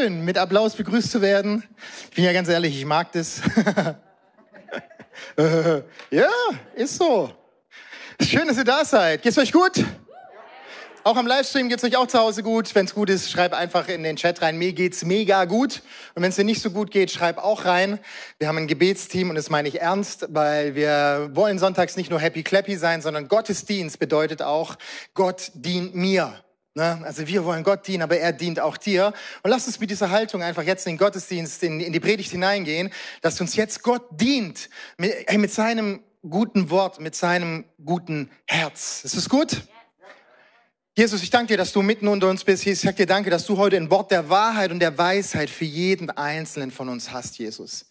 schön, mit Applaus begrüßt zu werden. Ich bin ja ganz ehrlich, ich mag das. ja, ist so. Schön, dass ihr da seid. Geht's euch gut? Auch am Livestream geht's euch auch zu Hause gut. Wenn's gut ist, schreib einfach in den Chat rein. Mir geht's mega gut. Und wenn's dir nicht so gut geht, schreib auch rein. Wir haben ein Gebetsteam und das meine ich ernst, weil wir wollen sonntags nicht nur happy clappy sein, sondern Gottesdienst bedeutet auch, Gott dient mir. Ne? Also wir wollen Gott dienen, aber er dient auch dir. Und lass uns mit dieser Haltung einfach jetzt in den Gottesdienst, in, in die Predigt hineingehen, dass uns jetzt Gott dient mit, ey, mit seinem guten Wort, mit seinem guten Herz. Ist es gut? Jesus, ich danke dir, dass du mitten unter uns bist. Ich sage dir danke, dass du heute ein Wort der Wahrheit und der Weisheit für jeden Einzelnen von uns hast, Jesus.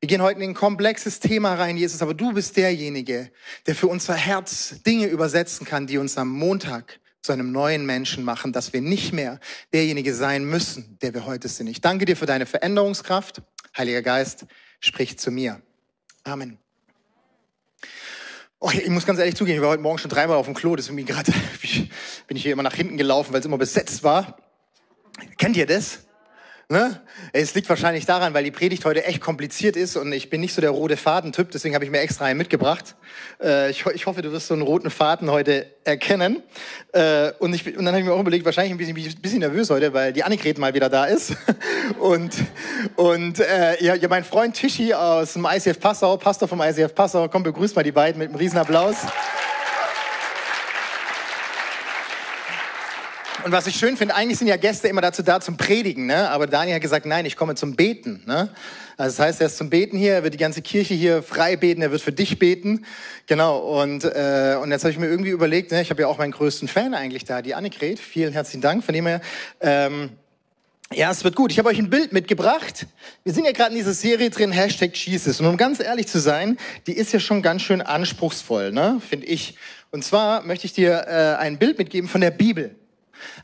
Wir gehen heute in ein komplexes Thema rein, Jesus, aber du bist derjenige, der für unser Herz Dinge übersetzen kann, die uns am Montag zu einem neuen Menschen machen, dass wir nicht mehr derjenige sein müssen, der wir heute sind. Ich danke dir für deine Veränderungskraft. Heiliger Geist, sprich zu mir. Amen. Oh, ich muss ganz ehrlich zugeben, ich war heute Morgen schon dreimal auf dem Klo, deswegen gerade bin ich hier immer nach hinten gelaufen, weil es immer besetzt war. Kennt ihr das? Ne? Es liegt wahrscheinlich daran, weil die Predigt heute echt kompliziert ist und ich bin nicht so der rote Faden-Typ, deswegen habe ich mir extra einen mitgebracht. Äh, ich, ich, hoffe, du wirst so einen roten Faden heute erkennen. Äh, und, ich, und dann habe ich mir auch überlegt, wahrscheinlich ein bisschen, ein bisschen nervös heute, weil die Annegret mal wieder da ist. und und äh, ja, mein Freund Tischi aus dem ICF Passau, Pastor vom ICF Passau, komm, begrüßt mal die beiden mit einem riesen Applaus. Und was ich schön finde, eigentlich sind ja Gäste immer dazu da zum Predigen, ne? aber Daniel hat gesagt, nein, ich komme zum Beten. Ne? Also das heißt, er ist zum Beten hier, er wird die ganze Kirche hier frei beten, er wird für dich beten. Genau, und, äh, und jetzt habe ich mir irgendwie überlegt, ne? ich habe ja auch meinen größten Fan eigentlich da, die Annegret. Vielen herzlichen Dank, von dem her... Ähm, ja, es wird gut. Ich habe euch ein Bild mitgebracht. Wir sind ja gerade in dieser Serie drin, Hashtag Jesus. Und um ganz ehrlich zu sein, die ist ja schon ganz schön anspruchsvoll, ne? finde ich. Und zwar möchte ich dir äh, ein Bild mitgeben von der Bibel.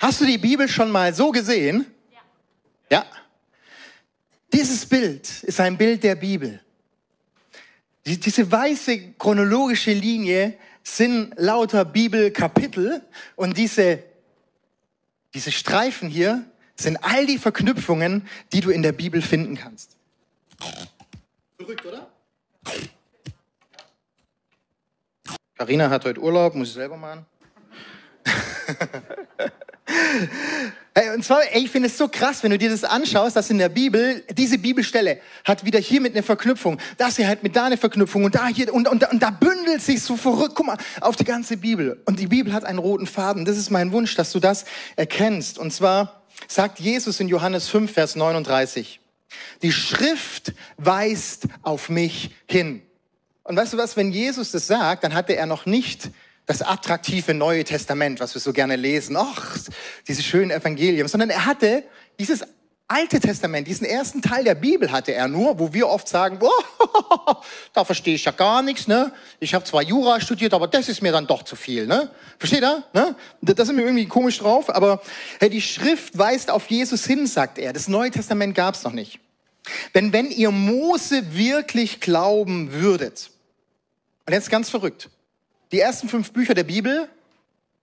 Hast du die Bibel schon mal so gesehen? Ja. ja. Dieses Bild ist ein Bild der Bibel. Die, diese weiße chronologische Linie sind lauter Bibelkapitel und diese, diese Streifen hier sind all die Verknüpfungen, die du in der Bibel finden kannst. Verrückt, oder? Karina hat heute Urlaub, muss ich selber machen. Und zwar, ey, ich finde es so krass, wenn du dir das anschaust, dass in der Bibel, diese Bibelstelle hat wieder hier mit einer Verknüpfung, das hier halt mit da eine Verknüpfung und da hier, und, und, und da bündelt sich so verrückt, guck mal, auf die ganze Bibel. Und die Bibel hat einen roten Faden. Das ist mein Wunsch, dass du das erkennst. Und zwar sagt Jesus in Johannes 5, Vers 39, die Schrift weist auf mich hin. Und weißt du was, wenn Jesus das sagt, dann hatte er noch nicht das attraktive Neue Testament, was wir so gerne lesen, ach, diese schönen Evangelien, sondern er hatte dieses Alte Testament, diesen ersten Teil der Bibel hatte er nur, wo wir oft sagen, oh, da verstehe ich ja gar nichts, ne? Ich habe zwar Jura studiert, aber das ist mir dann doch zu viel, ne? Versteht er? Ne? Das sind wir irgendwie komisch drauf, aber hey, die Schrift weist auf Jesus hin, sagt er. Das Neue Testament gab es noch nicht. Wenn, wenn ihr Mose wirklich glauben würdet, und jetzt ganz verrückt, die ersten fünf Bücher der Bibel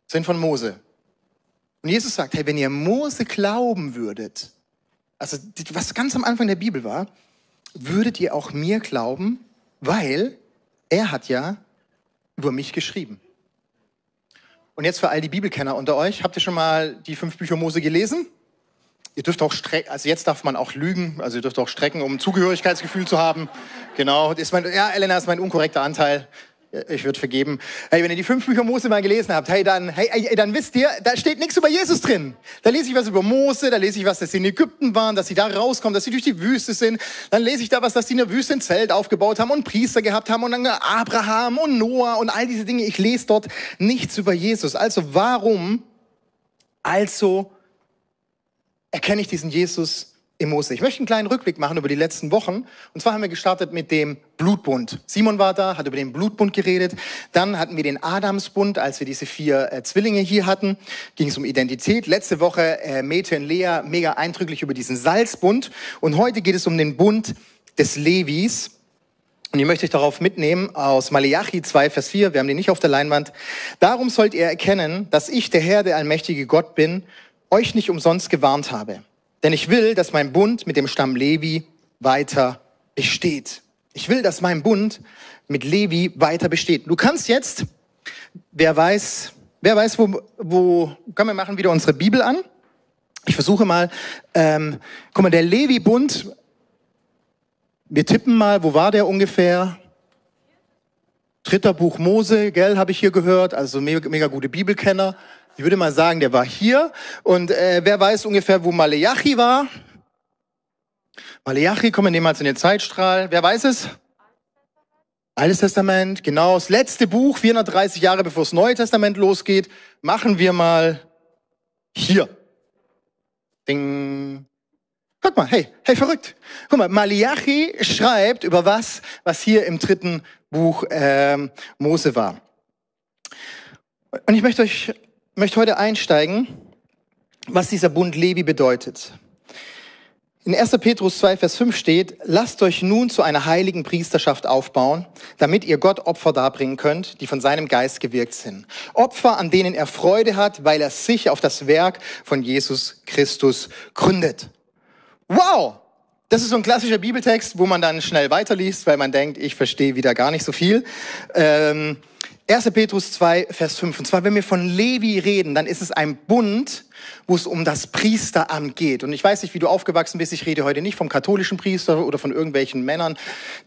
sind von Mose. Und Jesus sagt, hey, wenn ihr Mose glauben würdet, also was ganz am Anfang der Bibel war, würdet ihr auch mir glauben, weil er hat ja über mich geschrieben. Und jetzt für all die Bibelkenner unter euch, habt ihr schon mal die fünf Bücher Mose gelesen? Ihr dürft auch strecken, also jetzt darf man auch lügen, also ihr dürft auch strecken, um ein Zugehörigkeitsgefühl zu haben. Genau, ist mein, ja, Elena ist mein unkorrekter Anteil ich würde vergeben. Hey, wenn ihr die fünf Bücher Mose mal gelesen habt, hey, dann, hey, hey, dann wisst ihr, da steht nichts über Jesus drin. Da lese ich was über Mose, da lese ich was, dass sie in Ägypten waren, dass sie da rauskommen, dass sie durch die Wüste sind. Dann lese ich da was, dass sie in der Wüste ein Zelt aufgebaut haben und Priester gehabt haben und dann Abraham und Noah und all diese Dinge. Ich lese dort nichts über Jesus. Also warum, also erkenne ich diesen Jesus im Mose. Ich möchte einen kleinen Rückblick machen über die letzten Wochen. Und zwar haben wir gestartet mit dem Blutbund. Simon war da, hat über den Blutbund geredet. Dann hatten wir den Adamsbund, als wir diese vier äh, Zwillinge hier hatten. Ging es um Identität. Letzte Woche äh, Mete und Lea mega eindrücklich über diesen Salzbund. Und heute geht es um den Bund des Levis. Und ich möchte euch darauf mitnehmen aus Malachi 2, Vers 4. Wir haben den nicht auf der Leinwand. Darum sollt ihr erkennen, dass ich, der Herr, der allmächtige Gott bin, euch nicht umsonst gewarnt habe. Denn ich will, dass mein Bund mit dem Stamm Levi weiter besteht. Ich will, dass mein Bund mit Levi weiter besteht. Du kannst jetzt, wer weiß, wer weiß, wo, wo, komm, wir machen wieder unsere Bibel an. Ich versuche mal, ähm, guck mal, der Levi-Bund, wir tippen mal, wo war der ungefähr? Dritter Buch Mose, gell, habe ich hier gehört, also mega, mega gute Bibelkenner. Ich würde mal sagen, der war hier. Und äh, wer weiß ungefähr, wo Maleachi war? Maleachi, komm, wir mal in den Zeitstrahl. Wer weiß es? Altes Testament, genau. Das letzte Buch, 430 Jahre bevor das Neue Testament losgeht, machen wir mal hier. Ding. Guck mal, hey, hey, verrückt. Guck mal, Malachi schreibt über was, was hier im dritten Buch ähm, Mose war. Und ich möchte euch, möchte heute einsteigen, was dieser Bund Levi bedeutet. In 1. Petrus 2, Vers 5 steht, lasst euch nun zu einer heiligen Priesterschaft aufbauen, damit ihr Gott Opfer darbringen könnt, die von seinem Geist gewirkt sind. Opfer, an denen er Freude hat, weil er sich auf das Werk von Jesus Christus gründet. Wow! Das ist so ein klassischer Bibeltext, wo man dann schnell weiterliest, weil man denkt, ich verstehe wieder gar nicht so viel. Ähm, 1. Petrus 2, Vers 5. Und zwar, wenn wir von Levi reden, dann ist es ein Bund, wo es um das Priesteramt geht. Und ich weiß nicht, wie du aufgewachsen bist. Ich rede heute nicht vom katholischen Priester oder von irgendwelchen Männern,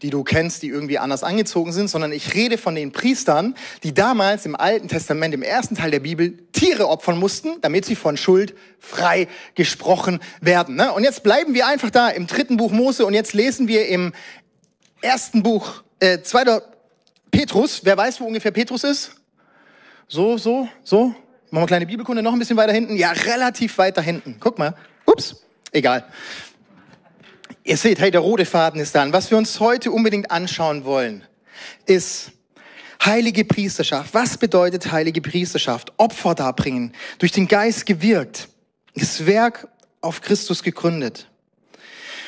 die du kennst, die irgendwie anders angezogen sind, sondern ich rede von den Priestern, die damals im Alten Testament, im ersten Teil der Bibel, Tiere opfern mussten, damit sie von Schuld frei gesprochen werden. Ne? Und jetzt bleiben wir einfach da im dritten Buch Mose und jetzt lesen wir im ersten Buch, äh, zweiter Petrus, wer weiß, wo ungefähr Petrus ist? So, so, so. Machen wir eine kleine Bibelkunde noch ein bisschen weiter hinten. Ja, relativ weiter hinten. Guck mal. Ups, egal. Ihr seht, hey, der rote Faden ist da. Und was wir uns heute unbedingt anschauen wollen, ist heilige Priesterschaft. Was bedeutet heilige Priesterschaft? Opfer darbringen, durch den Geist gewirkt, das Werk auf Christus gegründet.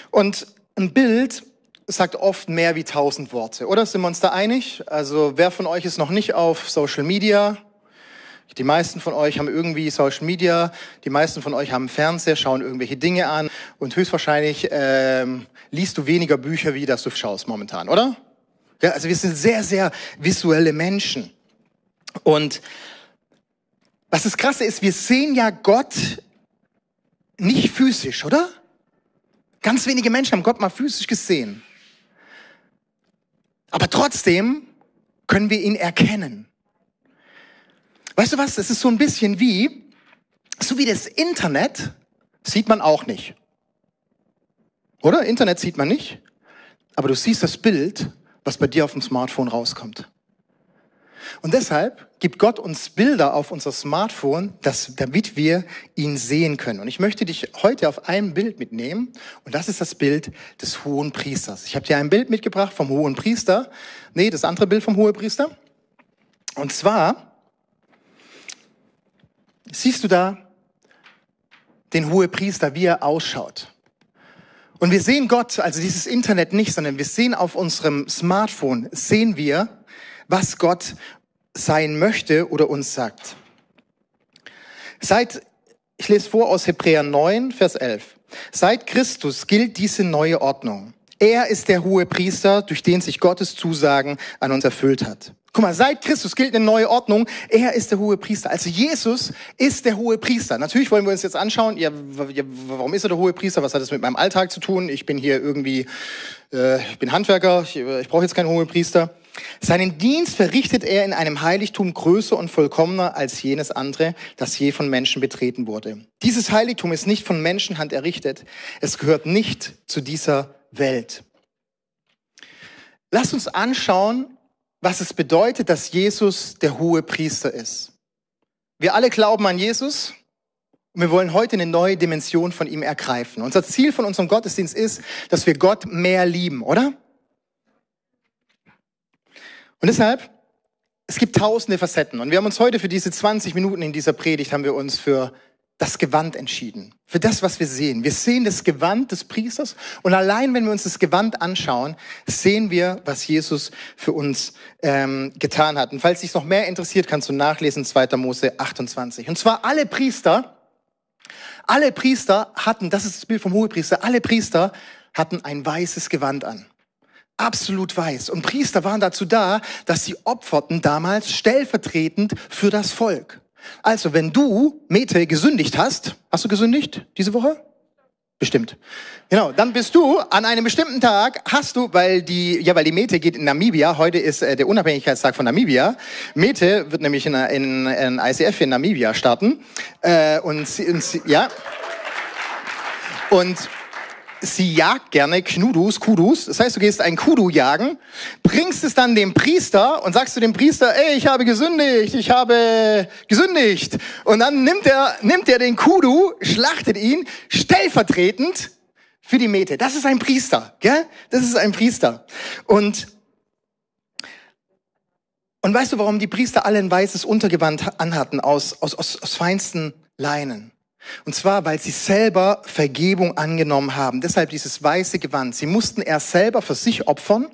Und ein Bild sagt oft mehr wie tausend Worte, oder? Sind wir uns da einig? Also wer von euch ist noch nicht auf Social Media? Die meisten von euch haben irgendwie Social Media, die meisten von euch haben Fernseher, schauen irgendwelche Dinge an und höchstwahrscheinlich ähm, liest du weniger Bücher, wie das du schaust momentan, oder? Ja, also wir sind sehr, sehr visuelle Menschen. Und was das Krasse ist, wir sehen ja Gott nicht physisch, oder? Ganz wenige Menschen haben Gott mal physisch gesehen. Aber trotzdem können wir ihn erkennen. Weißt du was? Das ist so ein bisschen wie, so wie das Internet sieht man auch nicht. Oder? Internet sieht man nicht. Aber du siehst das Bild, was bei dir auf dem Smartphone rauskommt. Und deshalb gibt Gott uns Bilder auf unser Smartphone, dass, damit wir ihn sehen können. Und ich möchte dich heute auf ein Bild mitnehmen. Und das ist das Bild des hohen Priesters. Ich habe dir ein Bild mitgebracht vom hohen Priester. Nee, das andere Bild vom hohen Priester. Und zwar siehst du da den hohen Priester, wie er ausschaut. Und wir sehen Gott, also dieses Internet nicht, sondern wir sehen auf unserem Smartphone, sehen wir, was Gott sein möchte oder uns sagt. Seit, ich lese vor aus Hebräer 9, Vers 11. Seit Christus gilt diese neue Ordnung. Er ist der hohe Priester, durch den sich Gottes Zusagen an uns erfüllt hat. Guck mal, seit Christus gilt eine neue Ordnung. Er ist der hohe Priester. Also Jesus ist der hohe Priester. Natürlich wollen wir uns jetzt anschauen, ja, warum ist er der hohe Priester? Was hat das mit meinem Alltag zu tun? Ich bin hier irgendwie, äh, ich bin Handwerker, ich, ich brauche jetzt keinen hohen Priester. Seinen Dienst verrichtet er in einem Heiligtum größer und vollkommener als jenes andere, das je von Menschen betreten wurde. Dieses Heiligtum ist nicht von Menschenhand errichtet. Es gehört nicht zu dieser Welt. Lass uns anschauen, was es bedeutet, dass Jesus der hohe Priester ist. Wir alle glauben an Jesus und wir wollen heute eine neue Dimension von ihm ergreifen. Unser Ziel von unserem Gottesdienst ist, dass wir Gott mehr lieben, oder? Und deshalb, es gibt tausende Facetten. Und wir haben uns heute für diese 20 Minuten in dieser Predigt, haben wir uns für das Gewand entschieden. Für das, was wir sehen. Wir sehen das Gewand des Priesters. Und allein, wenn wir uns das Gewand anschauen, sehen wir, was Jesus für uns ähm, getan hat. Und falls dich noch mehr interessiert, kannst du nachlesen 2. Mose 28. Und zwar alle Priester Alle Priester hatten, das ist das Bild vom Hohepriester, alle Priester hatten ein weißes Gewand an. Absolut weiß. Und Priester waren dazu da, dass sie opferten damals stellvertretend für das Volk. Also, wenn du, Mete, gesündigt hast, hast du gesündigt diese Woche? Bestimmt. Genau, dann bist du an einem bestimmten Tag, hast du, weil die, ja, weil die Mete geht in Namibia, heute ist äh, der Unabhängigkeitstag von Namibia. Mete wird nämlich in, in, in ICF in Namibia starten. Äh, und, und ja. Und sie jagt gerne Knudus, Kudus. Das heißt, du gehst ein Kudu jagen, bringst es dann dem Priester und sagst zu dem Priester, ey, ich habe gesündigt, ich habe gesündigt. Und dann nimmt er, nimmt er den Kudu, schlachtet ihn, stellvertretend für die Mete. Das ist ein Priester, gell? Das ist ein Priester. Und, und weißt du, warum die Priester alle ein weißes Untergewand anhatten aus, aus, aus, aus feinsten Leinen? Und zwar, weil sie selber Vergebung angenommen haben. Deshalb dieses weiße Gewand. Sie mussten erst selber für sich opfern,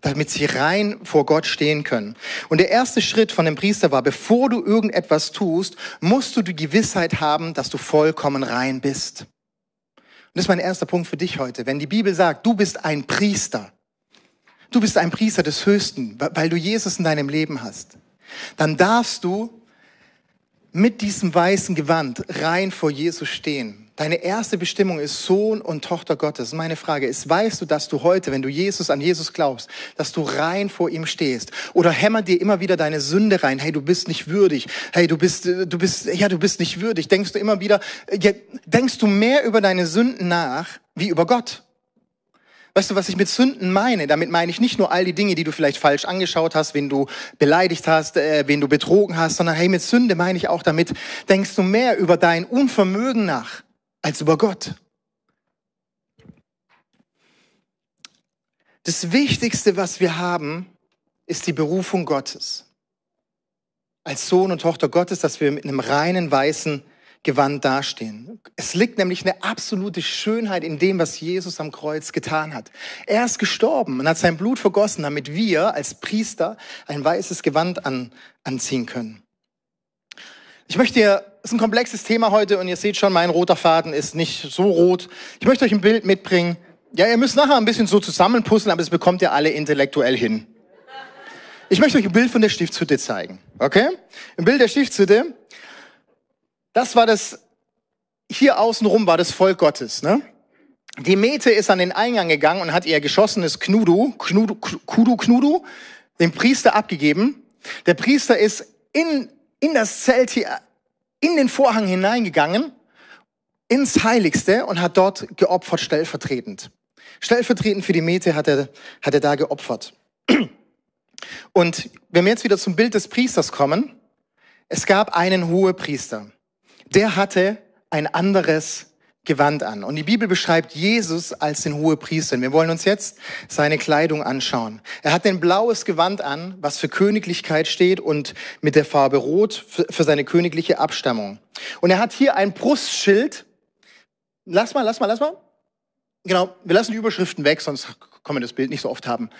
damit sie rein vor Gott stehen können. Und der erste Schritt von dem Priester war, bevor du irgendetwas tust, musst du die Gewissheit haben, dass du vollkommen rein bist. Und das ist mein erster Punkt für dich heute. Wenn die Bibel sagt, du bist ein Priester, du bist ein Priester des Höchsten, weil du Jesus in deinem Leben hast, dann darfst du mit diesem weißen Gewand rein vor Jesus stehen. Deine erste Bestimmung ist Sohn und Tochter Gottes. Meine Frage ist, weißt du, dass du heute, wenn du Jesus an Jesus glaubst, dass du rein vor ihm stehst? Oder hämmert dir immer wieder deine Sünde rein? Hey, du bist nicht würdig. Hey, du bist, du bist, ja, du bist nicht würdig. Denkst du immer wieder, ja, denkst du mehr über deine Sünden nach, wie über Gott? Weißt du, was ich mit Sünden meine? Damit meine ich nicht nur all die Dinge, die du vielleicht falsch angeschaut hast, wen du beleidigt hast, äh, wen du betrogen hast, sondern hey, mit Sünde meine ich auch damit, denkst du mehr über dein Unvermögen nach als über Gott. Das Wichtigste, was wir haben, ist die Berufung Gottes. Als Sohn und Tochter Gottes, dass wir mit einem reinen, weißen Gewand dastehen. Es liegt nämlich eine absolute Schönheit in dem, was Jesus am Kreuz getan hat. Er ist gestorben und hat sein Blut vergossen, damit wir als Priester ein weißes Gewand an, anziehen können. Ich möchte dir, es ist ein komplexes Thema heute und ihr seht schon, mein roter Faden ist nicht so rot. Ich möchte euch ein Bild mitbringen. Ja, ihr müsst nachher ein bisschen so zusammenpuzzeln, aber das bekommt ihr alle intellektuell hin. Ich möchte euch ein Bild von der Stiftshütte zeigen. Okay? Ein Bild der Stiftshütte. Das war das, hier außenrum war das Volk Gottes. Ne? Die Mete ist an den Eingang gegangen und hat ihr geschossenes Knudu, Knudu, Kudu, Knudu, dem Priester abgegeben. Der Priester ist in, in das Zelt hier, in den Vorhang hineingegangen, ins Heiligste und hat dort geopfert stellvertretend. Stellvertretend für die Mete hat er, hat er da geopfert. Und wenn wir jetzt wieder zum Bild des Priesters kommen, es gab einen Hohepriester der hatte ein anderes Gewand an. Und die Bibel beschreibt Jesus als den Hohepriester. Wir wollen uns jetzt seine Kleidung anschauen. Er hat ein blaues Gewand an, was für Königlichkeit steht und mit der Farbe Rot für, seine königliche Abstammung. Und er hat hier ein Brustschild. Lass mal, lass mal, lass mal. Genau, wir lassen die Überschriften weg, sonst können wir das Bild nicht so oft haben.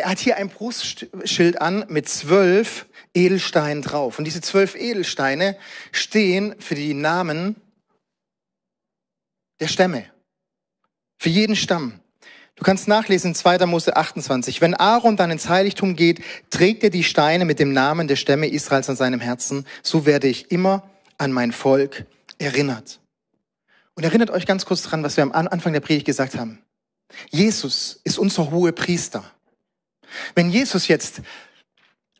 Er hat hier ein Brustschild an mit zwölf Edelsteinen drauf. Und diese zwölf Edelsteine stehen für die Namen der Stämme. Für jeden Stamm. Du kannst nachlesen in 2. Mose 28. Wenn Aaron dann ins Heiligtum geht, trägt er die Steine mit dem Namen der Stämme Israels an seinem Herzen. So werde ich immer an mein Volk erinnert. Und erinnert euch ganz kurz dran, was wir am Anfang der Predigt gesagt haben. Jesus ist unser hohe Priester. Wenn Jesus jetzt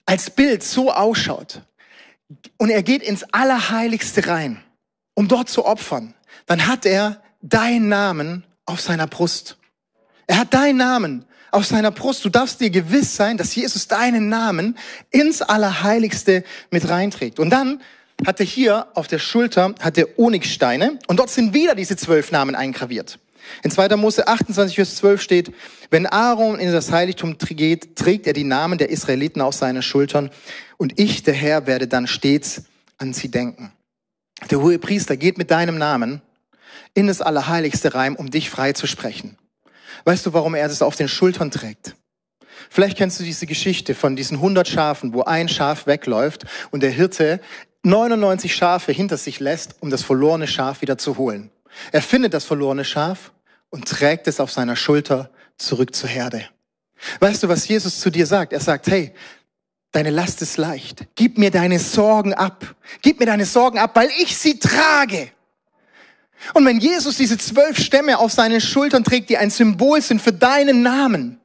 als Bild so ausschaut und er geht ins Allerheiligste rein, um dort zu opfern, dann hat er deinen Namen auf seiner Brust. Er hat deinen Namen auf seiner Brust. Du darfst dir gewiss sein, dass Jesus deinen Namen ins Allerheiligste mit reinträgt. Und dann hat er hier auf der Schulter hat er Onyxsteine und dort sind wieder diese zwölf Namen eingraviert. In 2. Mose 28, Vers 12 steht, wenn Aaron in das Heiligtum geht, trägt er die Namen der Israeliten auf seine Schultern und ich, der Herr, werde dann stets an sie denken. Der hohe Priester geht mit deinem Namen in das Allerheiligste rein, um dich frei zu sprechen. Weißt du, warum er das auf den Schultern trägt? Vielleicht kennst du diese Geschichte von diesen 100 Schafen, wo ein Schaf wegläuft und der Hirte 99 Schafe hinter sich lässt, um das verlorene Schaf wieder zu holen. Er findet das verlorene Schaf und trägt es auf seiner Schulter zurück zur Herde. Weißt du, was Jesus zu dir sagt? Er sagt, hey, deine Last ist leicht. Gib mir deine Sorgen ab. Gib mir deine Sorgen ab, weil ich sie trage. Und wenn Jesus diese zwölf Stämme auf seinen Schultern trägt, die ein Symbol sind für deinen Namen,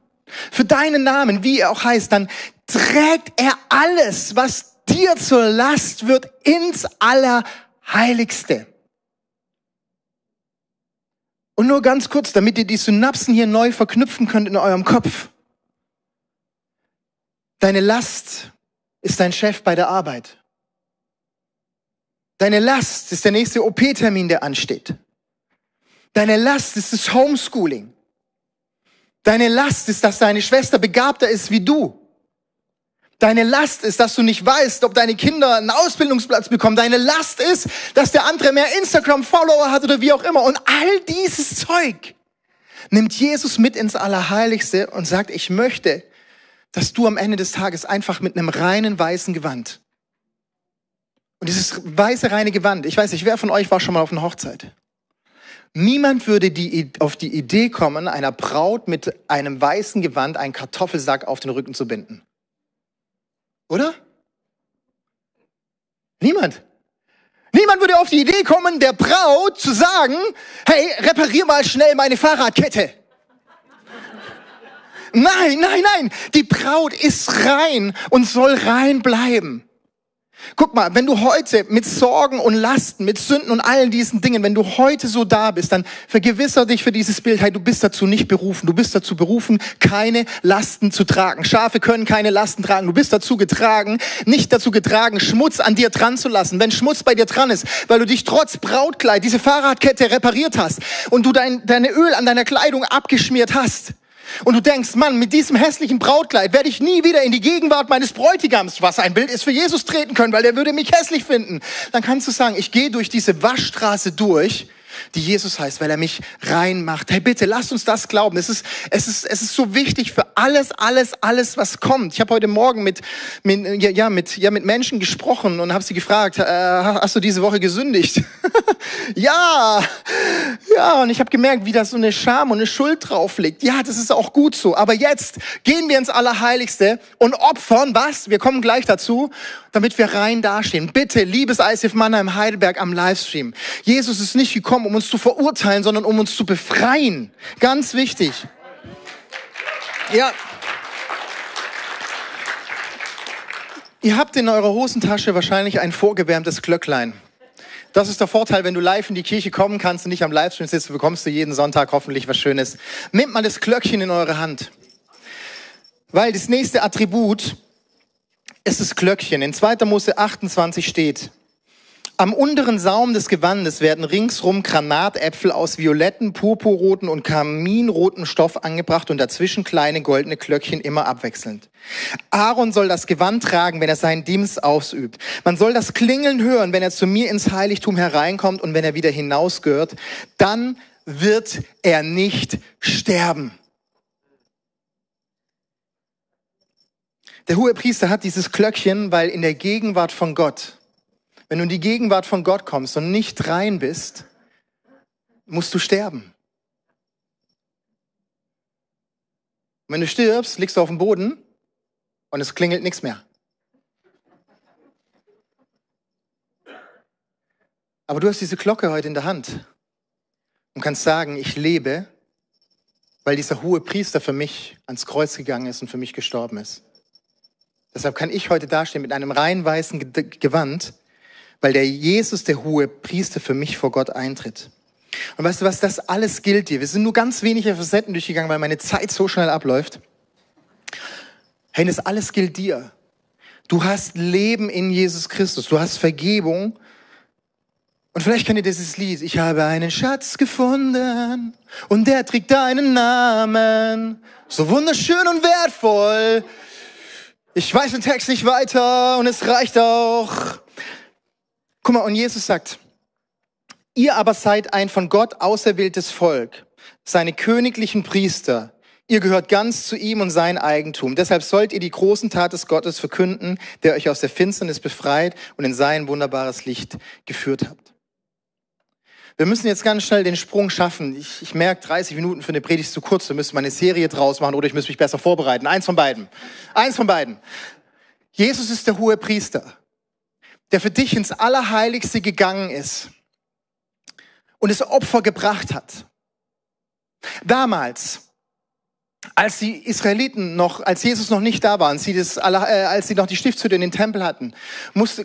für deinen Namen, wie er auch heißt, dann trägt er alles, was dir zur Last wird, ins Allerheiligste. Und nur ganz kurz, damit ihr die Synapsen hier neu verknüpfen könnt in eurem Kopf. Deine Last ist dein Chef bei der Arbeit. Deine Last ist der nächste OP-Termin, der ansteht. Deine Last ist das Homeschooling. Deine Last ist, dass deine Schwester begabter ist wie du. Deine Last ist, dass du nicht weißt, ob deine Kinder einen Ausbildungsplatz bekommen. Deine Last ist, dass der andere mehr Instagram-Follower hat oder wie auch immer. Und all dieses Zeug nimmt Jesus mit ins Allerheiligste und sagt, ich möchte, dass du am Ende des Tages einfach mit einem reinen weißen Gewand und dieses weiße, reine Gewand, ich weiß nicht, wer von euch war schon mal auf einer Hochzeit? Niemand würde die, auf die Idee kommen, einer Braut mit einem weißen Gewand einen Kartoffelsack auf den Rücken zu binden. Oder? Niemand. Niemand würde auf die Idee kommen, der Braut zu sagen, hey, reparier mal schnell meine Fahrradkette. Nein, nein, nein. Die Braut ist rein und soll rein bleiben. Guck mal, wenn du heute mit Sorgen und Lasten, mit Sünden und allen diesen Dingen, wenn du heute so da bist, dann vergewisser dich für dieses Bild, hey, du bist dazu nicht berufen. Du bist dazu berufen, keine Lasten zu tragen. Schafe können keine Lasten tragen. Du bist dazu getragen, nicht dazu getragen, Schmutz an dir dran zu lassen. Wenn Schmutz bei dir dran ist, weil du dich trotz Brautkleid, diese Fahrradkette repariert hast und du dein, deine Öl an deiner Kleidung abgeschmiert hast, und du denkst, Mann, mit diesem hässlichen Brautkleid werde ich nie wieder in die Gegenwart meines Bräutigams, was ein Bild ist, für Jesus treten können, weil der würde mich hässlich finden. Dann kannst du sagen, ich gehe durch diese Waschstraße durch die Jesus heißt, weil er mich reinmacht. Hey, bitte, lasst uns das glauben. Es ist, es ist, es ist so wichtig für alles, alles, alles, was kommt. Ich habe heute Morgen mit, mit, ja, mit, ja, mit Menschen gesprochen und habe sie gefragt, äh, hast du diese Woche gesündigt? ja, ja, und ich habe gemerkt, wie da so eine Scham und eine Schuld drauf liegt. Ja, das ist auch gut so. Aber jetzt gehen wir ins Allerheiligste und opfern was? Wir kommen gleich dazu damit wir rein dastehen. Bitte, liebes ICF Mannheim Heidelberg am Livestream. Jesus ist nicht gekommen, um uns zu verurteilen, sondern um uns zu befreien. Ganz wichtig. Ja. Ihr habt in eurer Hosentasche wahrscheinlich ein vorgewärmtes Glöcklein. Das ist der Vorteil, wenn du live in die Kirche kommen kannst und nicht am Livestream sitzt, bekommst du jeden Sonntag hoffentlich was Schönes. Nehmt mal das Glöckchen in eure Hand. Weil das nächste Attribut ist das Glöckchen. In 2. Mose 28 steht, am unteren Saum des Gewandes werden ringsrum Granatäpfel aus violetten, purpurroten und kaminroten Stoff angebracht und dazwischen kleine goldene Glöckchen immer abwechselnd. Aaron soll das Gewand tragen, wenn er seinen Dienst ausübt. Man soll das Klingeln hören, wenn er zu mir ins Heiligtum hereinkommt und wenn er wieder hinausgehört. Dann wird er nicht sterben. Der hohe Priester hat dieses Glöckchen, weil in der Gegenwart von Gott, wenn du in die Gegenwart von Gott kommst und nicht rein bist, musst du sterben. Und wenn du stirbst, liegst du auf dem Boden und es klingelt nichts mehr. Aber du hast diese Glocke heute in der Hand und kannst sagen, ich lebe, weil dieser hohe Priester für mich ans Kreuz gegangen ist und für mich gestorben ist. Deshalb kann ich heute dastehen mit einem rein weißen Gewand, weil der Jesus, der hohe Priester, für mich vor Gott eintritt. Und weißt du was, das alles gilt dir. Wir sind nur ganz wenige Facetten durchgegangen, weil meine Zeit so schnell abläuft. Hey, das alles gilt dir. Du hast Leben in Jesus Christus. Du hast Vergebung. Und vielleicht kennt ihr dieses Lied. Ich habe einen Schatz gefunden und der trägt deinen Namen. So wunderschön und wertvoll. Ich weiß den Text nicht weiter und es reicht auch. Guck mal, und Jesus sagt, ihr aber seid ein von Gott auserwähltes Volk, seine königlichen Priester. Ihr gehört ganz zu ihm und sein Eigentum. Deshalb sollt ihr die großen Tat des Gottes verkünden, der euch aus der Finsternis befreit und in sein wunderbares Licht geführt habt. Wir müssen jetzt ganz schnell den Sprung schaffen. Ich, ich merke, 30 Minuten für eine Predigt ist zu kurz. Wir müssen mal eine Serie draus machen oder ich muss mich besser vorbereiten. Eins von beiden. Eins von beiden. Jesus ist der hohe Priester, der für dich ins Allerheiligste gegangen ist und das Opfer gebracht hat. Damals, als die Israeliten noch, als Jesus noch nicht da waren, sie das, äh, als sie noch die Stiftshütte in den Tempel hatten,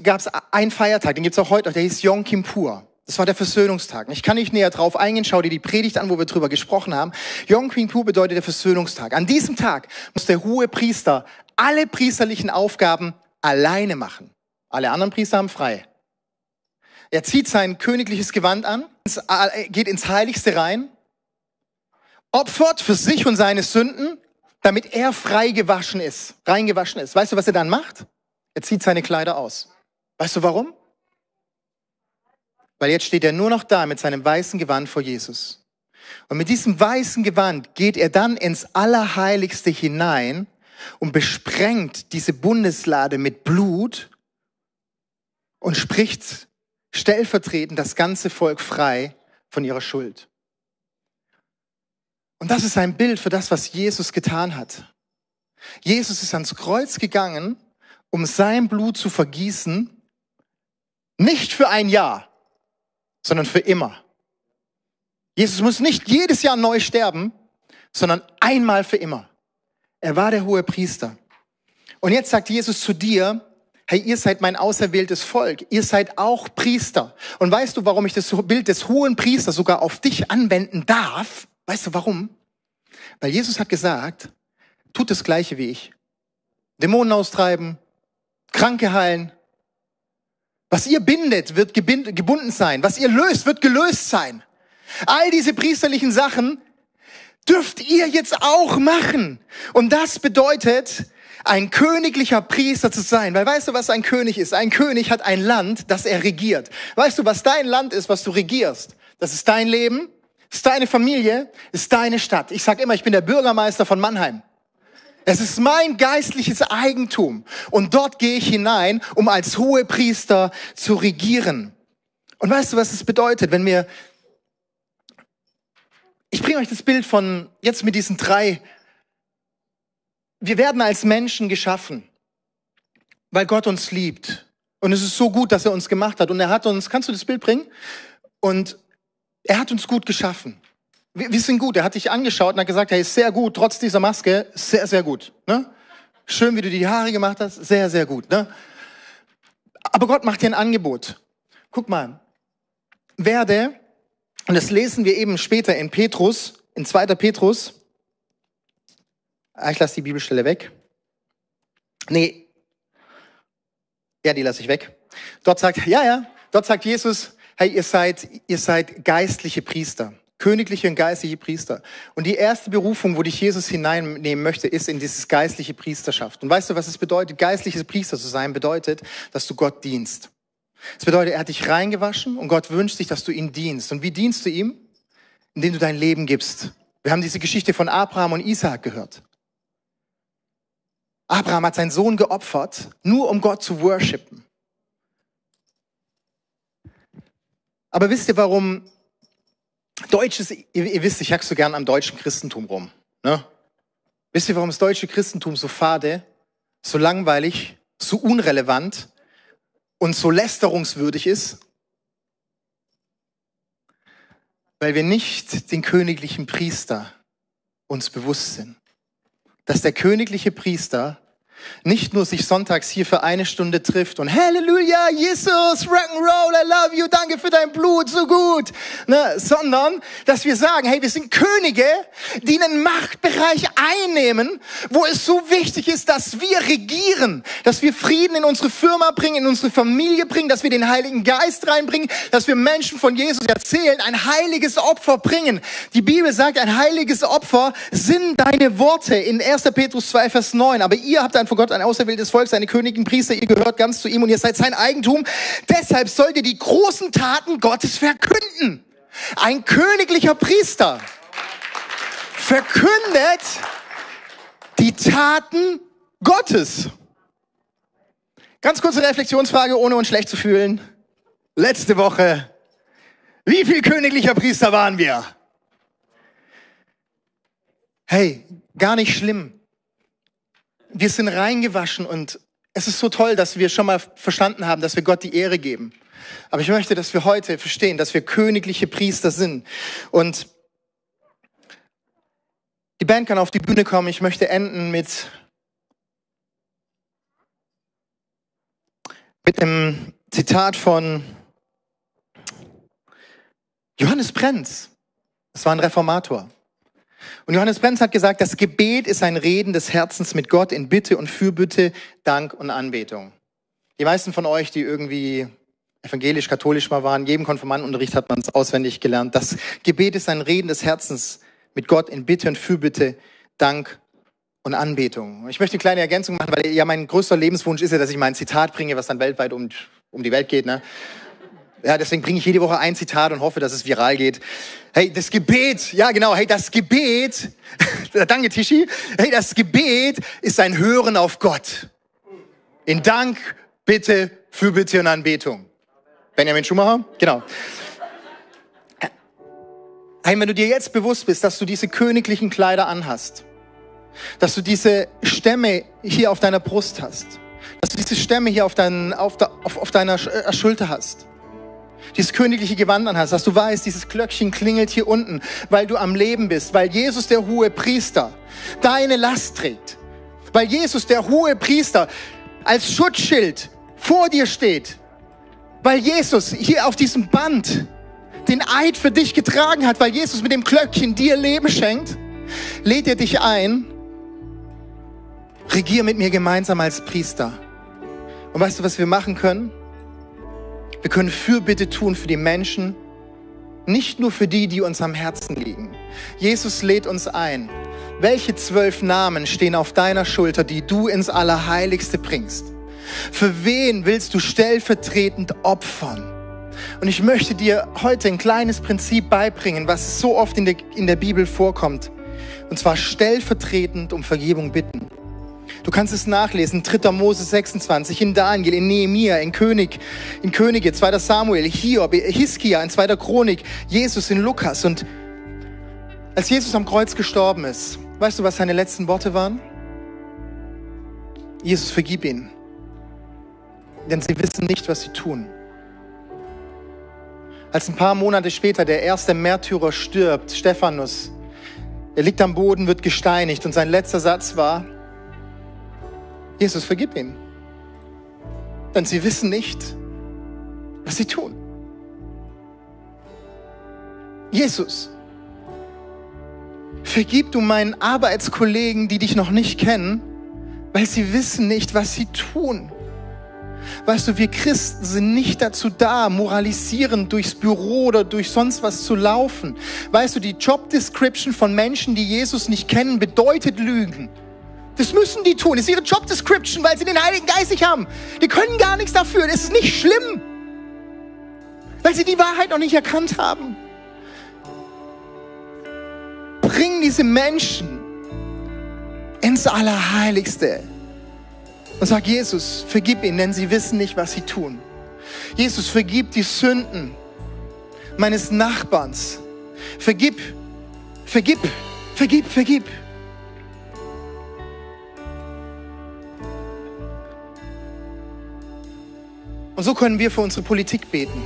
gab es einen Feiertag, den gibt es auch heute noch, der hieß Yom Kippur. Das war der Versöhnungstag. Ich kann nicht näher drauf eingehen, schau dir die Predigt an, wo wir drüber gesprochen haben. Yom Kippur bedeutet der Versöhnungstag. An diesem Tag muss der hohe Priester alle priesterlichen Aufgaben alleine machen. Alle anderen Priester haben frei. Er zieht sein königliches Gewand an, geht ins Heiligste rein opfert für sich und seine Sünden, damit er frei gewaschen ist, reingewaschen ist. Weißt du, was er dann macht? Er zieht seine Kleider aus. Weißt du warum? Weil jetzt steht er nur noch da mit seinem weißen Gewand vor Jesus. Und mit diesem weißen Gewand geht er dann ins Allerheiligste hinein und besprengt diese Bundeslade mit Blut und spricht stellvertretend das ganze Volk frei von ihrer Schuld. Und das ist ein Bild für das, was Jesus getan hat. Jesus ist ans Kreuz gegangen, um sein Blut zu vergießen, nicht für ein Jahr, sondern für immer. Jesus muss nicht jedes Jahr neu sterben, sondern einmal für immer. Er war der hohe Priester. Und jetzt sagt Jesus zu dir, hey, ihr seid mein auserwähltes Volk, ihr seid auch Priester. Und weißt du, warum ich das Bild des hohen Priesters sogar auf dich anwenden darf? Weißt du warum? Weil Jesus hat gesagt, tut das Gleiche wie ich. Dämonen austreiben, Kranke heilen. Was ihr bindet, wird gebunden sein. Was ihr löst, wird gelöst sein. All diese priesterlichen Sachen dürft ihr jetzt auch machen. Und das bedeutet, ein königlicher Priester zu sein. Weil weißt du, was ein König ist? Ein König hat ein Land, das er regiert. Weißt du, was dein Land ist, was du regierst? Das ist dein Leben, ist deine Familie, ist deine Stadt. Ich sage immer, ich bin der Bürgermeister von Mannheim. Es ist mein geistliches Eigentum. Und dort gehe ich hinein, um als hohe Priester zu regieren. Und weißt du, was es bedeutet, wenn wir... Ich bringe euch das Bild von jetzt mit diesen drei. Wir werden als Menschen geschaffen, weil Gott uns liebt. Und es ist so gut, dass er uns gemacht hat. Und er hat uns, kannst du das Bild bringen? Und er hat uns gut geschaffen. Wir, wir sind gut. Er hat dich angeschaut und hat gesagt, ist sehr gut, trotz dieser Maske, sehr, sehr gut. Ne? Schön, wie du die Haare gemacht hast, sehr, sehr gut. Ne? Aber Gott macht dir ein Angebot. Guck mal, werde, und das lesen wir eben später in Petrus, in 2. Petrus, ich lasse die Bibelstelle weg. Nee, ja, die lasse ich weg. Dort sagt, ja, ja, dort sagt Jesus, hey, ihr seid, ihr seid geistliche Priester. Königliche und geistliche Priester. Und die erste Berufung, wo dich Jesus hineinnehmen möchte, ist in dieses geistliche Priesterschaft. Und weißt du, was es bedeutet? Geistliches Priester zu sein bedeutet, dass du Gott dienst. Es bedeutet, er hat dich reingewaschen und Gott wünscht sich, dass du ihm dienst. Und wie dienst du ihm? Indem du dein Leben gibst. Wir haben diese Geschichte von Abraham und Isaac gehört. Abraham hat seinen Sohn geopfert, nur um Gott zu worshipen. Aber wisst ihr, warum deutsches, ihr, ihr wisst, ich hack so gern am deutschen Christentum rum. Ne? Wisst ihr, warum das deutsche Christentum so fade, so langweilig, so unrelevant und so lästerungswürdig ist? Weil wir nicht den königlichen Priester uns bewusst sind. Dass der königliche Priester nicht nur sich sonntags hier für eine Stunde trifft und Halleluja, Jesus, Rock'n'Roll, I love you, danke für dein Blut, so gut, ne, sondern dass wir sagen, hey, wir sind Könige, die einen Machtbereich einnehmen, wo es so wichtig ist, dass wir regieren, dass wir Frieden in unsere Firma bringen, in unsere Familie bringen, dass wir den Heiligen Geist reinbringen, dass wir Menschen von Jesus erzählen, ein heiliges Opfer bringen. Die Bibel sagt, ein heiliges Opfer sind deine Worte in 1. Petrus 2, Vers 9, aber ihr habt ein von Gott ein auserwähltes Volk, seine Königin, Priester, ihr gehört ganz zu ihm und ihr seid sein Eigentum. Deshalb sollt ihr die großen Taten Gottes verkünden. Ein königlicher Priester. verkündet die Taten Gottes. Ganz kurze Reflexionsfrage, ohne uns schlecht zu fühlen. Letzte Woche, wie viel königlicher Priester waren wir? Hey, gar nicht schlimm. Wir sind reingewaschen und es ist so toll, dass wir schon mal verstanden haben, dass wir Gott die Ehre geben. Aber ich möchte, dass wir heute verstehen, dass wir königliche Priester sind. Und die Band kann auf die Bühne kommen. Ich möchte enden mit, mit einem Zitat von Johannes Brenz. Das war ein Reformator. Und Johannes Brenz hat gesagt, das Gebet ist ein Reden des Herzens mit Gott in Bitte und Fürbitte, Dank und Anbetung. Die meisten von euch, die irgendwie evangelisch-katholisch mal waren, jedem Konfirmandenunterricht hat man es auswendig gelernt. Das Gebet ist ein Reden des Herzens mit Gott in Bitte und Fürbitte, Dank und Anbetung. Ich möchte eine kleine Ergänzung machen, weil ja mein größter Lebenswunsch ist ja, dass ich mal ein Zitat bringe, was dann weltweit um, um die Welt geht. Ne? Ja, deswegen bringe ich jede Woche ein Zitat und hoffe, dass es viral geht. Hey, das Gebet, ja genau, hey, das Gebet, danke Tischi, hey, das Gebet ist ein Hören auf Gott. In Dank, Bitte, Fürbitte und Anbetung. Benjamin Schumacher, genau. Hey, wenn du dir jetzt bewusst bist, dass du diese königlichen Kleider anhast, dass du diese Stämme hier auf deiner Brust hast, dass du diese Stämme hier auf, dein, auf, de, auf, auf deiner äh, Schulter hast, dieses königliche Gewand anhast, dass du weißt, dieses Glöckchen klingelt hier unten, weil du am Leben bist, weil Jesus der hohe Priester deine Last trägt, weil Jesus der hohe Priester als Schutzschild vor dir steht, weil Jesus hier auf diesem Band den Eid für dich getragen hat, weil Jesus mit dem Glöckchen dir Leben schenkt, lädt er dich ein, regier mit mir gemeinsam als Priester. Und weißt du, was wir machen können? Wir können Fürbitte tun für die Menschen, nicht nur für die, die uns am Herzen liegen. Jesus lädt uns ein. Welche zwölf Namen stehen auf deiner Schulter, die du ins Allerheiligste bringst? Für wen willst du stellvertretend opfern? Und ich möchte dir heute ein kleines Prinzip beibringen, was so oft in der, in der Bibel vorkommt. Und zwar stellvertretend um Vergebung bitten. Du kannst es nachlesen, 3. Mose 26, in Daniel, in Nehemia, in König, in Könige, 2. Samuel, Hiob, Hiskia, in 2. Chronik, Jesus in Lukas. Und als Jesus am Kreuz gestorben ist, weißt du, was seine letzten Worte waren? Jesus, vergib ihnen, denn sie wissen nicht, was sie tun. Als ein paar Monate später der erste Märtyrer stirbt, Stephanus, er liegt am Boden, wird gesteinigt und sein letzter Satz war, Jesus, vergib ihm. Denn sie wissen nicht, was sie tun. Jesus, vergib du meinen Arbeitskollegen, die dich noch nicht kennen, weil sie wissen nicht, was sie tun. Weißt du, wir Christen sind nicht dazu da, moralisierend durchs Büro oder durch sonst was zu laufen. Weißt du, die Job Description von Menschen, die Jesus nicht kennen, bedeutet Lügen. Das müssen die tun. Das ist ihre Job Description, weil sie den Heiligen Geist nicht haben. Die können gar nichts dafür. Das ist nicht schlimm, weil sie die Wahrheit noch nicht erkannt haben. Bring diese Menschen ins Allerheiligste und sag, Jesus, vergib ihnen, denn sie wissen nicht, was sie tun. Jesus, vergib die Sünden meines Nachbarns. Vergib, vergib, vergib, vergib. Und so können wir für unsere Politik beten.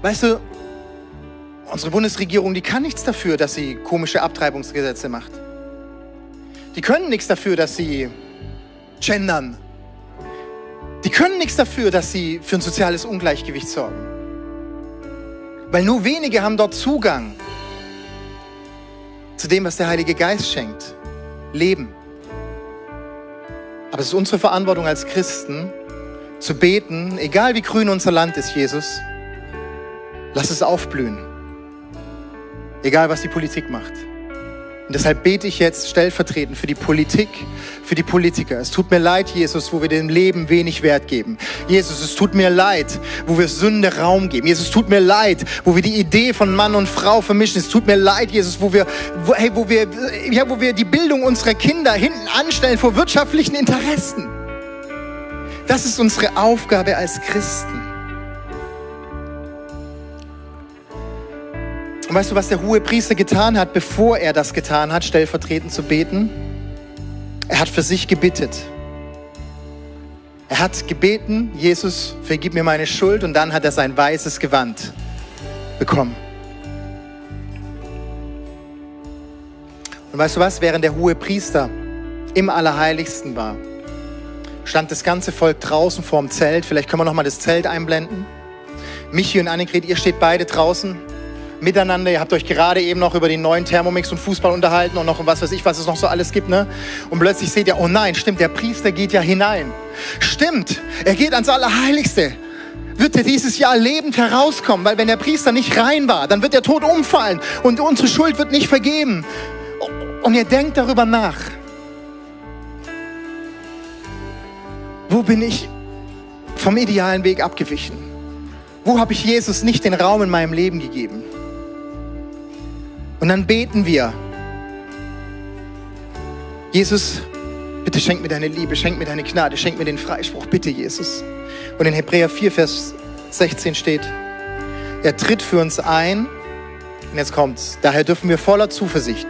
Weißt du, unsere Bundesregierung, die kann nichts dafür, dass sie komische Abtreibungsgesetze macht. Die können nichts dafür, dass sie gendern. Die können nichts dafür, dass sie für ein soziales Ungleichgewicht sorgen. Weil nur wenige haben dort Zugang zu dem, was der Heilige Geist schenkt. Leben. Aber es ist unsere Verantwortung als Christen, zu beten, egal wie grün unser Land ist, Jesus, lass es aufblühen. Egal was die Politik macht. Und deshalb bete ich jetzt stellvertretend für die Politik, für die Politiker. Es tut mir leid, Jesus, wo wir dem Leben wenig Wert geben. Jesus, es tut mir leid, wo wir Sünde Raum geben. Jesus, es tut mir leid, wo wir die Idee von Mann und Frau vermischen. Es tut mir leid, Jesus, wo wir, wo, hey, wo wir, ja, wo wir die Bildung unserer Kinder hinten anstellen vor wirtschaftlichen Interessen. Das ist unsere Aufgabe als Christen. Und weißt du, was der hohe Priester getan hat, bevor er das getan hat, stellvertretend zu beten? Er hat für sich gebittet. Er hat gebeten, Jesus, vergib mir meine Schuld, und dann hat er sein weißes Gewand bekommen. Und weißt du was, während der hohe Priester im Allerheiligsten war, stand das ganze Volk draußen vorm Zelt. Vielleicht können wir noch mal das Zelt einblenden. Michi und Annegret, ihr steht beide draußen miteinander. Ihr habt euch gerade eben noch über den neuen Thermomix und Fußball unterhalten und noch um was weiß ich, was es noch so alles gibt. Ne? Und plötzlich seht ihr, oh nein, stimmt, der Priester geht ja hinein. Stimmt, er geht ans Allerheiligste. Wird er dieses Jahr lebend herauskommen, weil wenn der Priester nicht rein war, dann wird er tot umfallen und unsere Schuld wird nicht vergeben. Und ihr denkt darüber nach. Wo bin ich vom idealen Weg abgewichen? Wo habe ich Jesus nicht den Raum in meinem Leben gegeben? Und dann beten wir. Jesus, bitte schenk mir deine Liebe, schenk mir deine Gnade, schenk mir den Freispruch, bitte Jesus. Und in Hebräer 4, Vers 16 steht, er tritt für uns ein. Und jetzt kommt's. Daher dürfen wir voller Zuversicht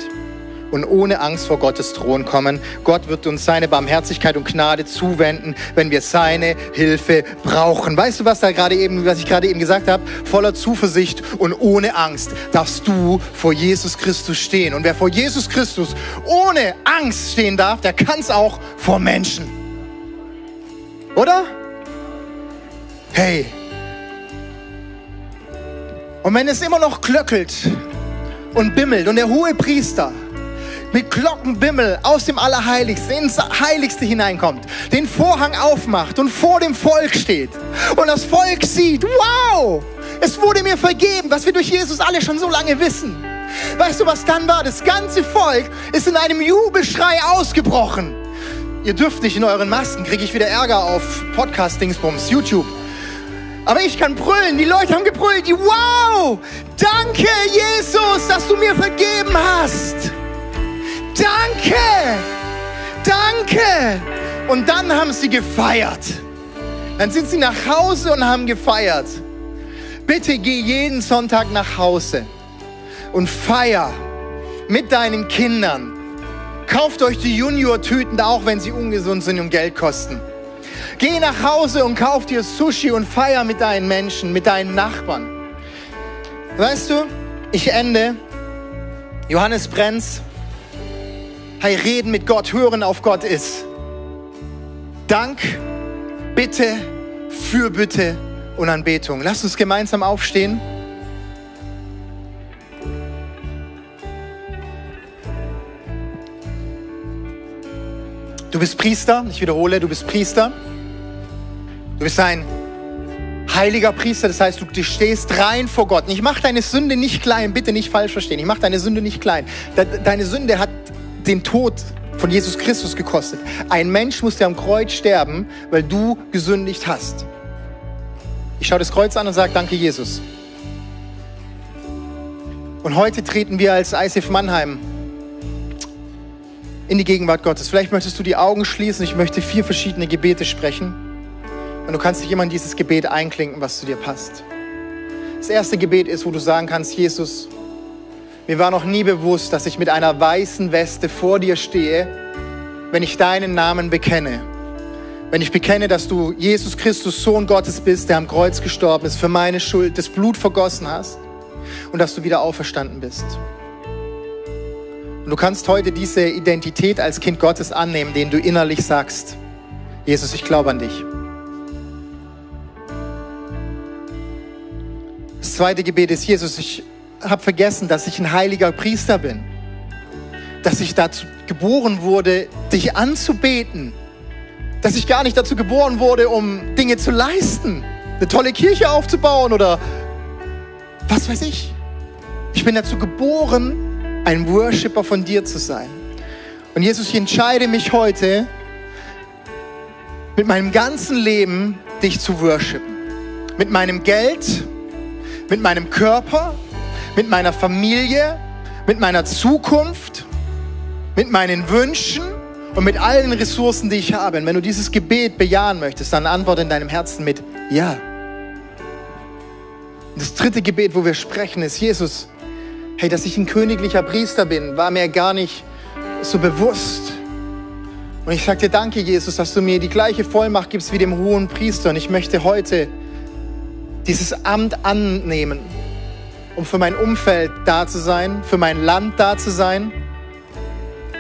und ohne Angst vor Gottes Thron kommen. Gott wird uns seine Barmherzigkeit und Gnade zuwenden, wenn wir seine Hilfe brauchen. Weißt du, was da gerade eben, was ich gerade eben gesagt habe? Voller Zuversicht und ohne Angst darfst du vor Jesus Christus stehen. Und wer vor Jesus Christus ohne Angst stehen darf, der kann es auch vor Menschen. Oder? Hey. Und wenn es immer noch klöckelt und bimmelt und der hohe Priester mit Glockenbimmel aus dem Allerheiligsten ins Heiligste hineinkommt, den Vorhang aufmacht und vor dem Volk steht und das Volk sieht, wow, es wurde mir vergeben, was wir durch Jesus alle schon so lange wissen. Weißt du, was dann war? Das ganze Volk ist in einem Jubelschrei ausgebrochen. Ihr dürft nicht in euren Masken, kriege ich wieder Ärger auf Podcast-Dingsbums, YouTube. Aber ich kann brüllen. Die Leute haben gebrüllt. Wow! Danke, Jesus, dass du mir vergeben hast. Danke! Danke! Und dann haben sie gefeiert. Dann sind sie nach Hause und haben gefeiert. Bitte geh jeden Sonntag nach Hause und feier mit deinen Kindern. Kauft euch die Junior-Tüten, auch wenn sie ungesund sind und Geld kosten. Geh nach Hause und kauf dir Sushi und feier mit deinen Menschen, mit deinen Nachbarn. Weißt du, ich ende. Johannes Brenz hey, reden mit Gott, hören auf Gott ist. Dank, Bitte, Fürbitte und Anbetung. Lass uns gemeinsam aufstehen. Du bist Priester, ich wiederhole, du bist Priester. Du bist ein heiliger Priester, das heißt, du stehst rein vor Gott. Ich mach deine Sünde nicht klein, bitte nicht falsch verstehen. Ich mach deine Sünde nicht klein. Deine Sünde hat den Tod von Jesus Christus gekostet. Ein Mensch musste am Kreuz sterben, weil du gesündigt hast. Ich schaue das Kreuz an und sage, danke Jesus. Und heute treten wir als ICF Mannheim in die Gegenwart Gottes. Vielleicht möchtest du die Augen schließen. Ich möchte vier verschiedene Gebete sprechen. Und du kannst dich immer in dieses Gebet einklinken, was zu dir passt. Das erste Gebet ist, wo du sagen kannst, Jesus, mir war noch nie bewusst, dass ich mit einer weißen Weste vor dir stehe, wenn ich deinen Namen bekenne. Wenn ich bekenne, dass du Jesus Christus, Sohn Gottes bist, der am Kreuz gestorben ist, für meine Schuld das Blut vergossen hast und dass du wieder auferstanden bist. Und du kannst heute diese Identität als Kind Gottes annehmen, den du innerlich sagst, Jesus, ich glaube an dich. Das zweite Gebet ist, Jesus, ich habe vergessen, dass ich ein heiliger Priester bin. Dass ich dazu geboren wurde, dich anzubeten. Dass ich gar nicht dazu geboren wurde, um Dinge zu leisten. Eine tolle Kirche aufzubauen oder was weiß ich. Ich bin dazu geboren, ein Worshipper von dir zu sein. Und Jesus, ich entscheide mich heute, mit meinem ganzen Leben dich zu worshipen. Mit meinem Geld, mit meinem Körper, mit meiner Familie, mit meiner Zukunft, mit meinen Wünschen und mit allen Ressourcen, die ich habe. Und wenn du dieses Gebet bejahen möchtest, dann antworte in deinem Herzen mit Ja. Das dritte Gebet, wo wir sprechen, ist Jesus. Hey, dass ich ein königlicher Priester bin, war mir gar nicht so bewusst. Und ich sage dir danke, Jesus, dass du mir die gleiche Vollmacht gibst wie dem hohen Priester. Und ich möchte heute dieses Amt annehmen, um für mein Umfeld da zu sein, für mein Land da zu sein.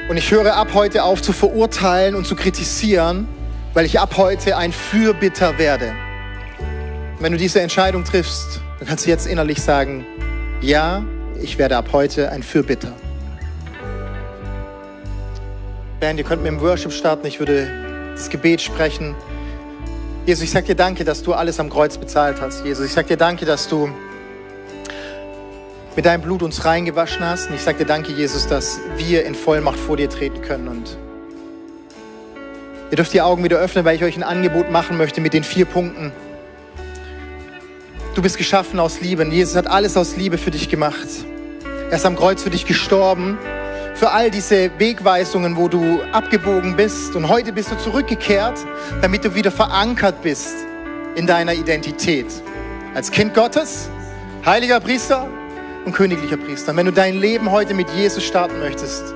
Und ich höre ab heute auf zu verurteilen und zu kritisieren, weil ich ab heute ein Fürbitter werde. Und wenn du diese Entscheidung triffst, dann kannst du jetzt innerlich sagen, ja, ich werde ab heute ein Fürbitter. Band, ihr könnt mit dem Worship starten. Ich würde das Gebet sprechen. Jesus, ich sage dir danke, dass du alles am Kreuz bezahlt hast. Jesus, ich sage dir danke, dass du mit deinem Blut uns reingewaschen hast. Und ich sage dir danke, Jesus, dass wir in Vollmacht vor dir treten können. Und ihr dürft die Augen wieder öffnen, weil ich euch ein Angebot machen möchte mit den vier Punkten. Du bist geschaffen aus Liebe. Und Jesus hat alles aus Liebe für dich gemacht. Er ist am Kreuz für dich gestorben für all diese Wegweisungen, wo du abgebogen bist. Und heute bist du zurückgekehrt, damit du wieder verankert bist in deiner Identität. Als Kind Gottes, heiliger Priester und königlicher Priester. Wenn du dein Leben heute mit Jesus starten möchtest,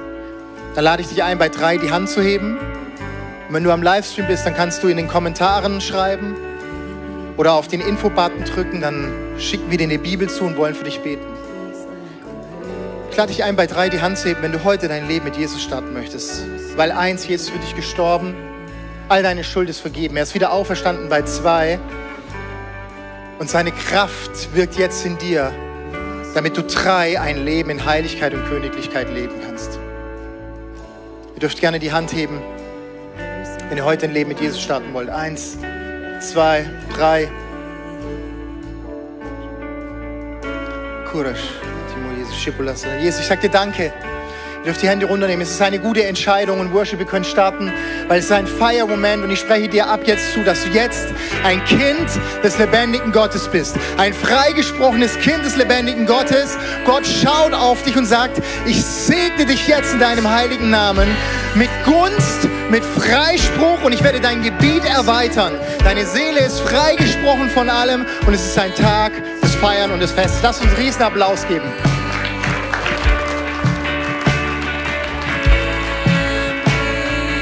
dann lade ich dich ein, bei drei die Hand zu heben. Und wenn du am Livestream bist, dann kannst du in den Kommentaren schreiben oder auf den Infobutton drücken, dann schicken wir dir eine Bibel zu und wollen für dich beten. Ich lade dich ein, bei drei die Hand zu heben, wenn du heute dein Leben mit Jesus starten möchtest. Weil eins, Jesus ist für dich gestorben, all deine Schuld ist vergeben. Er ist wieder auferstanden bei zwei. Und seine Kraft wirkt jetzt in dir, damit du drei ein Leben in Heiligkeit und Königlichkeit leben kannst. Ihr dürft gerne die Hand heben, wenn ihr heute ein Leben mit Jesus starten wollt. Eins, zwei, drei. Kurasch. Jesus, ich sage dir danke. Dürft die Hände runternehmen. Es ist eine gute Entscheidung und Worship, wir können starten, weil es ist ein Feiermoment und ich spreche dir ab jetzt zu, dass du jetzt ein Kind des lebendigen Gottes bist. Ein freigesprochenes Kind des lebendigen Gottes. Gott schaut auf dich und sagt, ich segne dich jetzt in deinem heiligen Namen mit Gunst, mit Freispruch und ich werde dein Gebiet erweitern. Deine Seele ist freigesprochen von allem und es ist ein Tag des Feiern und des Festes. Lass uns einen Riesenapplaus geben.